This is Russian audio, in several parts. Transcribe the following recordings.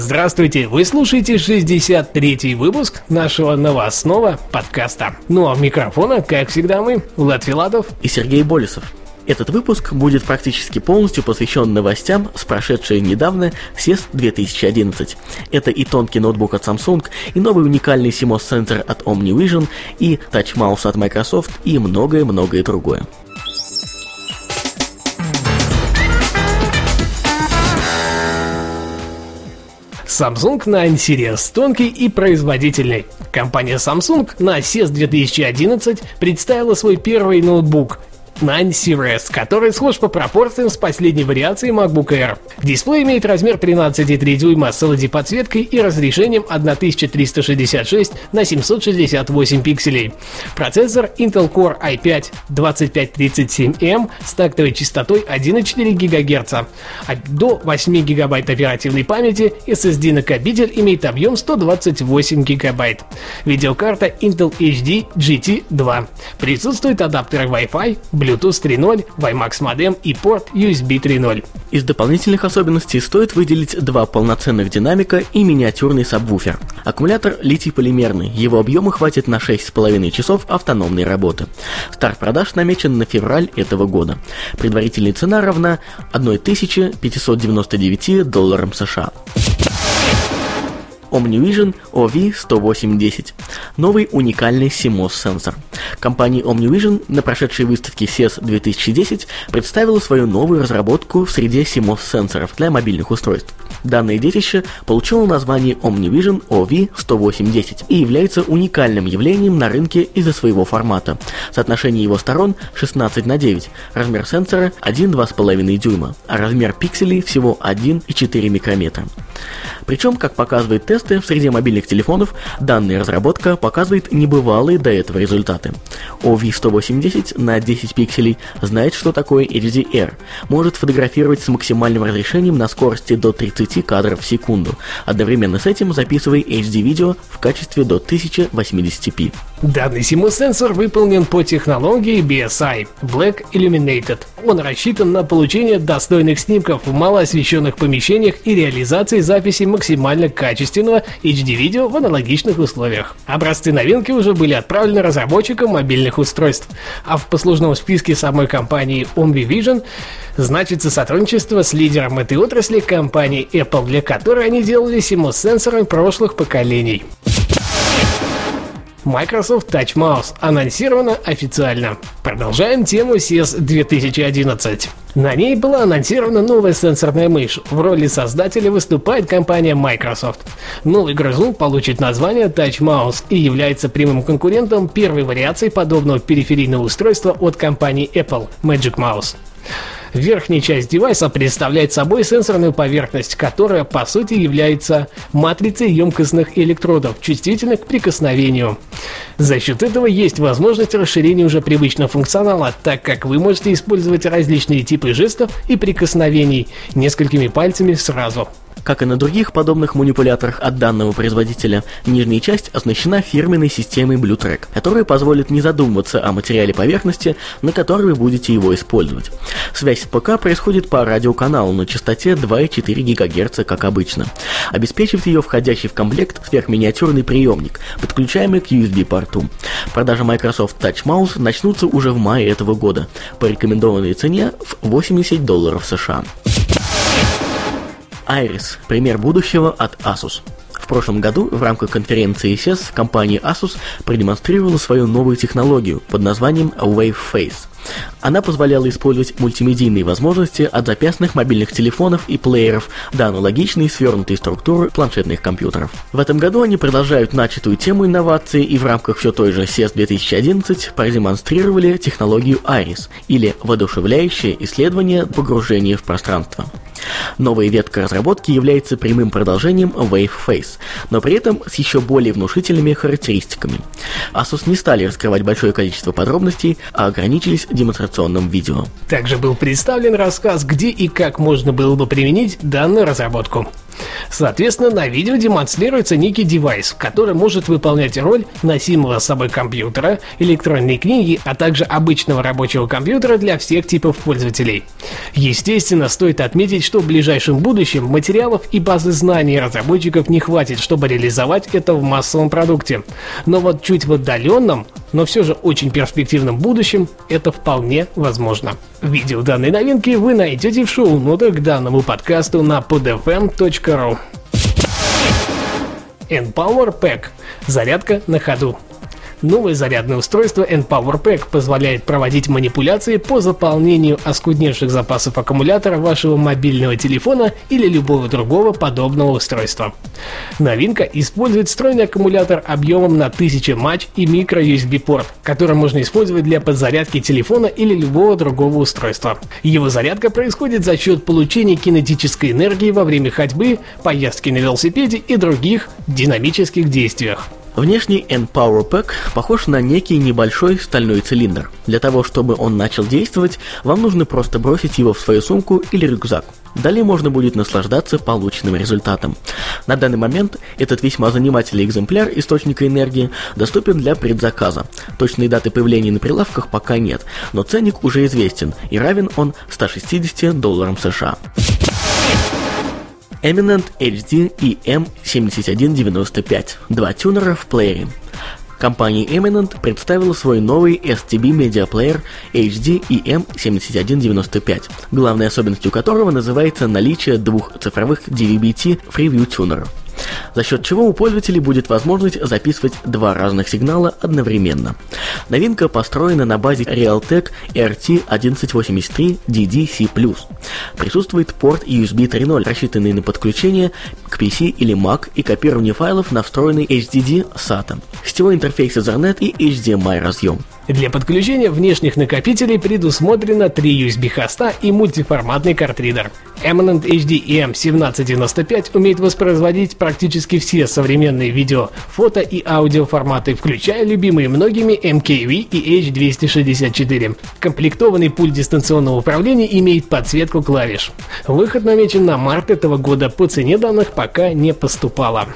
Здравствуйте! Вы слушаете 63-й выпуск нашего новостного подкаста. Ну а у микрофона, как всегда, мы, Влад Филатов и Сергей Болесов. Этот выпуск будет практически полностью посвящен новостям с прошедшей недавно CES 2011. Это и тонкий ноутбук от Samsung, и новый уникальный CMOS сенсор от OmniVision, и Touch Mouse от Microsoft, и многое-многое другое. Samsung Nine Series тонкий и производительный. Компания Samsung на CES 2011 представила свой первый ноутбук 9 Series, который схож по пропорциям с последней вариацией MacBook Air. Дисплей имеет размер 13,3 дюйма с LED-подсветкой и разрешением 1366 на 768 пикселей. Процессор Intel Core i5-2537M с тактовой частотой 1,4 ГГц. А до 8 ГБ оперативной памяти SSD-накопитель имеет объем 128 ГБ. Видеокарта Intel HD GT2. Присутствует адаптеры Wi-Fi, Bluetooth 3.0, WiMAX модем и порт USB 3.0. Из дополнительных особенностей стоит выделить два полноценных динамика и миниатюрный сабвуфер. Аккумулятор литий-полимерный, его объема хватит на 6,5 часов автономной работы. Старт продаж намечен на февраль этого года. Предварительная цена равна 1599 долларам США. OmniVision OV10810. Новый уникальный CMOS сенсор. Компания OmniVision на прошедшей выставке CES 2010 представила свою новую разработку в среде CMOS сенсоров для мобильных устройств. Данное детище получило название OmniVision OV10810 и является уникальным явлением на рынке из-за своего формата. Соотношение его сторон 16 на 9, размер сенсора 1-2,5 дюйма, а размер пикселей всего 1,4 микрометра. Причем, как показывает тесты, в среде мобильных телефонов данная разработка показывает небывалые до этого результаты. OV180 на 10 пикселей знает, что такое HDR, может фотографировать с максимальным разрешением на скорости до 30 кадров в секунду, одновременно с этим записывая HD-видео в качестве до 1080p. Данный CMOS-сенсор выполнен по технологии BSI Black Illuminated. Он рассчитан на получение достойных снимков в малоосвещенных помещениях и реализации записи максимально качественного HD-видео в аналогичных условиях. Образцы новинки уже были отправлены разработчикам мобильных устройств, а в послужном списке самой компании OmniVision значится сотрудничество с лидером этой отрасли компанией Apple, для которой они делали CMOS-сенсоры прошлых поколений. Microsoft Touch Mouse анонсировано официально. Продолжаем тему CES 2011. На ней была анонсирована новая сенсорная мышь. В роли создателя выступает компания Microsoft. Новый грызун получит название Touch Mouse и является прямым конкурентом первой вариации подобного периферийного устройства от компании Apple Magic Mouse. Верхняя часть девайса представляет собой сенсорную поверхность, которая по сути является матрицей емкостных электродов, чувствительных к прикосновению. За счет этого есть возможность расширения уже привычного функционала, так как вы можете использовать различные типы жестов и прикосновений несколькими пальцами сразу. Как и на других подобных манипуляторах от данного производителя, нижняя часть оснащена фирменной системой BlueTrack, которая позволит не задумываться о материале поверхности, на которой вы будете его использовать. Связь с ПК происходит по радиоканалу на частоте 2,4 ГГц, как обычно. Обеспечивает ее входящий в комплект сверхминиатюрный приемник, подключаемый к USB-порту. Продажи Microsoft Touch Mouse начнутся уже в мае этого года, по рекомендованной цене в 80 долларов США. Iris – пример будущего от Asus. В прошлом году в рамках конференции CES компания Asus продемонстрировала свою новую технологию под названием Wave Face. Она позволяла использовать мультимедийные возможности от запястных мобильных телефонов и плееров до аналогичной свернутой структуры планшетных компьютеров. В этом году они продолжают начатую тему инновации и в рамках все той же CES 2011 продемонстрировали технологию Iris, или воодушевляющее исследование погружения в пространство. Новая ветка разработки является прямым продолжением WaveFace, но при этом с еще более внушительными характеристиками. Asus не стали раскрывать большое количество подробностей, а ограничились демонстрационным видео. Также был представлен рассказ, где и как можно было бы применить данную разработку. Соответственно, на видео демонстрируется некий девайс, который может выполнять роль носимого с собой компьютера, электронной книги, а также обычного рабочего компьютера для всех типов пользователей. Естественно, стоит отметить, что в ближайшем будущем материалов и базы знаний разработчиков не хватит, чтобы реализовать это в массовом продукте. Но вот чуть в отдаленном, но все же очень перспективном будущем это вполне возможно. Видео данной новинки вы найдете в шоу-нотах к данному подкасту на podfm.ru. Empower Pack. Зарядка на ходу. Новое зарядное устройство N-Power Pack позволяет проводить манипуляции по заполнению оскудневших запасов аккумулятора вашего мобильного телефона или любого другого подобного устройства. Новинка использует встроенный аккумулятор объемом на 1000 матч и микро-USB порт, который можно использовать для подзарядки телефона или любого другого устройства. Его зарядка происходит за счет получения кинетической энергии во время ходьбы, поездки на велосипеде и других динамических действиях. Внешний N-Power Pack похож на некий небольшой стальной цилиндр. Для того, чтобы он начал действовать, вам нужно просто бросить его в свою сумку или рюкзак. Далее можно будет наслаждаться полученным результатом. На данный момент этот весьма занимательный экземпляр источника энергии доступен для предзаказа. Точной даты появления на прилавках пока нет, но ценник уже известен и равен он 160 долларам США. Eminent HD и M7195. Два тюнера в плеере. Компания Eminent представила свой новый STB медиаплеер HD EM7195, главной особенностью которого называется наличие двух цифровых DVB-T FreeView тюнеров за счет чего у пользователей будет возможность записывать два разных сигнала одновременно. Новинка построена на базе Realtek RT1183 DDC+. Присутствует порт USB 3.0, рассчитанный на подключение к PC или Mac и копирование файлов на встроенный HDD SATA, сетевой интерфейс Ethernet и HDMI разъем. Для подключения внешних накопителей предусмотрено 3 USB-хоста и мультиформатный картридер. Eminent HD EM1795 умеет воспроизводить практически все современные видео, фото и аудио форматы, включая любимые многими MKV и H264. Комплектованный пульт дистанционного управления имеет подсветку клавиш. Выход намечен на март этого года, по цене данных пока не поступало.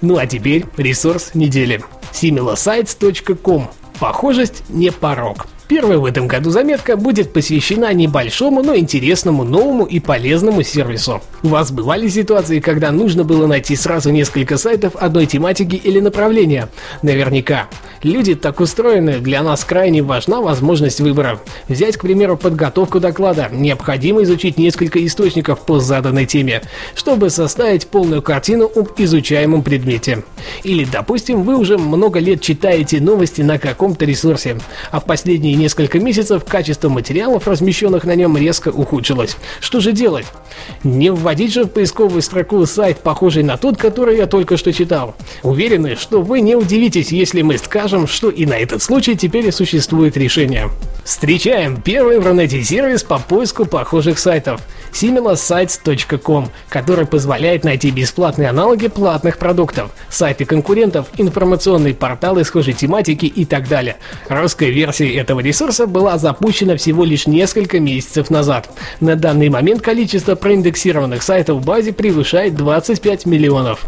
Ну а теперь ресурс недели similasites.com. Похожесть не порог. Первая в этом году заметка будет посвящена небольшому, но интересному, новому и полезному сервису. У вас бывали ситуации, когда нужно было найти сразу несколько сайтов одной тематики или направления? Наверняка. Люди так устроены, для нас крайне важна возможность выбора. Взять, к примеру, подготовку доклада. Необходимо изучить несколько источников по заданной теме, чтобы составить полную картину об изучаемом предмете. Или, допустим, вы уже много лет читаете новости на каком-то ресурсе, а в последние несколько месяцев качество материалов, размещенных на нем, резко ухудшилось. Что же делать? Не вводить же в поисковую строку сайт, похожий на тот, который я только что читал. Уверены, что вы не удивитесь, если мы скажем, что и на этот случай теперь существует решение. Встречаем первый в Рунете сервис по поиску похожих сайтов similasites.com, который позволяет найти бесплатные аналоги платных продуктов, сайты конкурентов, информационные порталы схожей тематики и так далее. Русская версия этого ресурса была запущена всего лишь несколько месяцев назад. На данный момент количество проиндексированных сайтов в базе превышает 25 миллионов.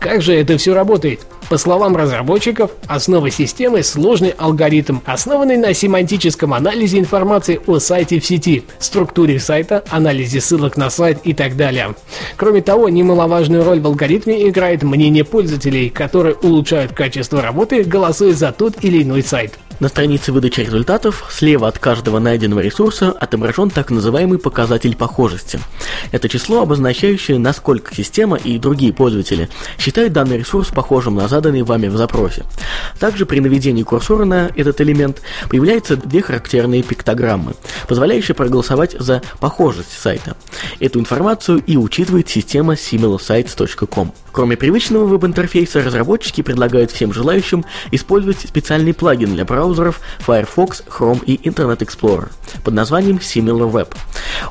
Как же это все работает? По словам разработчиков, основа системы – сложный алгоритм, основанный на семантическом анализе информации о сайте в сети, структуре сайта, анализе ссылок на сайт и так далее. Кроме того, немаловажную роль в алгоритме играет мнение пользователей, которые улучшают качество работы, голосуя за тот или иной сайт. На странице выдачи результатов слева от каждого найденного ресурса отображен так называемый показатель похожести. Это число, обозначающее, насколько система и другие пользователи считают данный ресурс похожим на заданный вами в запросе. Также при наведении курсора на этот элемент появляются две характерные пиктограммы, позволяющие проголосовать за похожесть сайта. Эту информацию и учитывает система similosites.com. Кроме привычного веб-интерфейса, разработчики предлагают всем желающим использовать специальный плагин для браузера, браузеров Firefox, Chrome и Internet Explorer под названием SimilarWeb.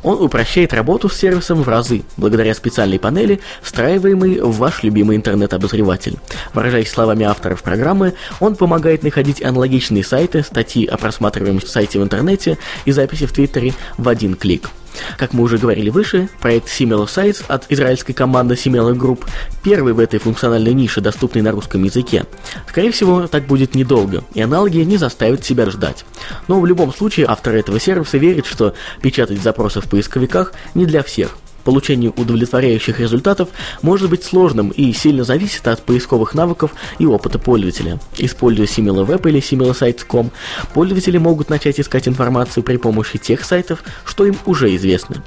Он упрощает работу с сервисом в разы, благодаря специальной панели, встраиваемой в ваш любимый интернет-обозреватель. Выражаясь словами авторов программы, он помогает находить аналогичные сайты, статьи о просматриваемом сайте в интернете и записи в Твиттере в один клик. Как мы уже говорили выше, проект Similar Sites от израильской команды Similar Group первый в этой функциональной нише, доступный на русском языке. Скорее всего, так будет недолго, и аналоги не заставят себя ждать. Но в любом случае, автор этого сервиса верит, что печатать запросы в поисковиках не для всех. Получение удовлетворяющих результатов может быть сложным и сильно зависит от поисковых навыков и опыта пользователя. Используя SimilarWeb или SimilarSites.com, пользователи могут начать искать информацию при помощи тех сайтов, что им уже известны.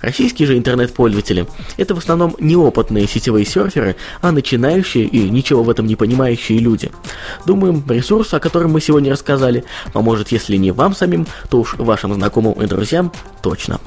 Российские же интернет-пользователи – это в основном неопытные сетевые серферы, а начинающие и ничего в этом не понимающие люди. Думаем, ресурс, о котором мы сегодня рассказали, поможет, если не вам самим, то уж вашим знакомым и друзьям точно.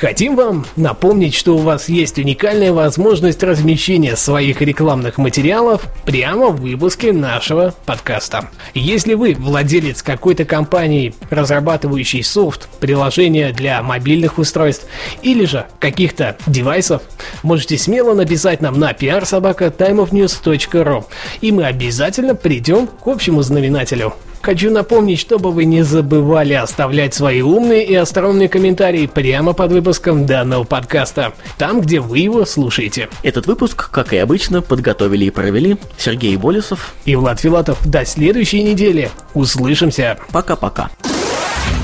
Хотим вам напомнить, что у вас есть уникальная возможность размещения своих рекламных материалов прямо в выпуске нашего подкаста. Если вы владелец какой-то компании, разрабатывающей софт, приложения для мобильных устройств или же каких-то девайсов, можете смело написать нам на prsobaka.timeofnews.ru и мы обязательно придем к общему знаменателю. Хочу напомнить, чтобы вы не забывали оставлять свои умные и остроумные комментарии прямо под выпуском данного подкаста, там, где вы его слушаете. Этот выпуск, как и обычно, подготовили и провели Сергей Болесов и Влад Филатов. До следующей недели. Услышимся. Пока-пока.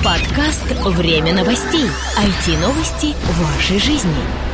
Подкаст «Время новостей». IT-новости вашей жизни.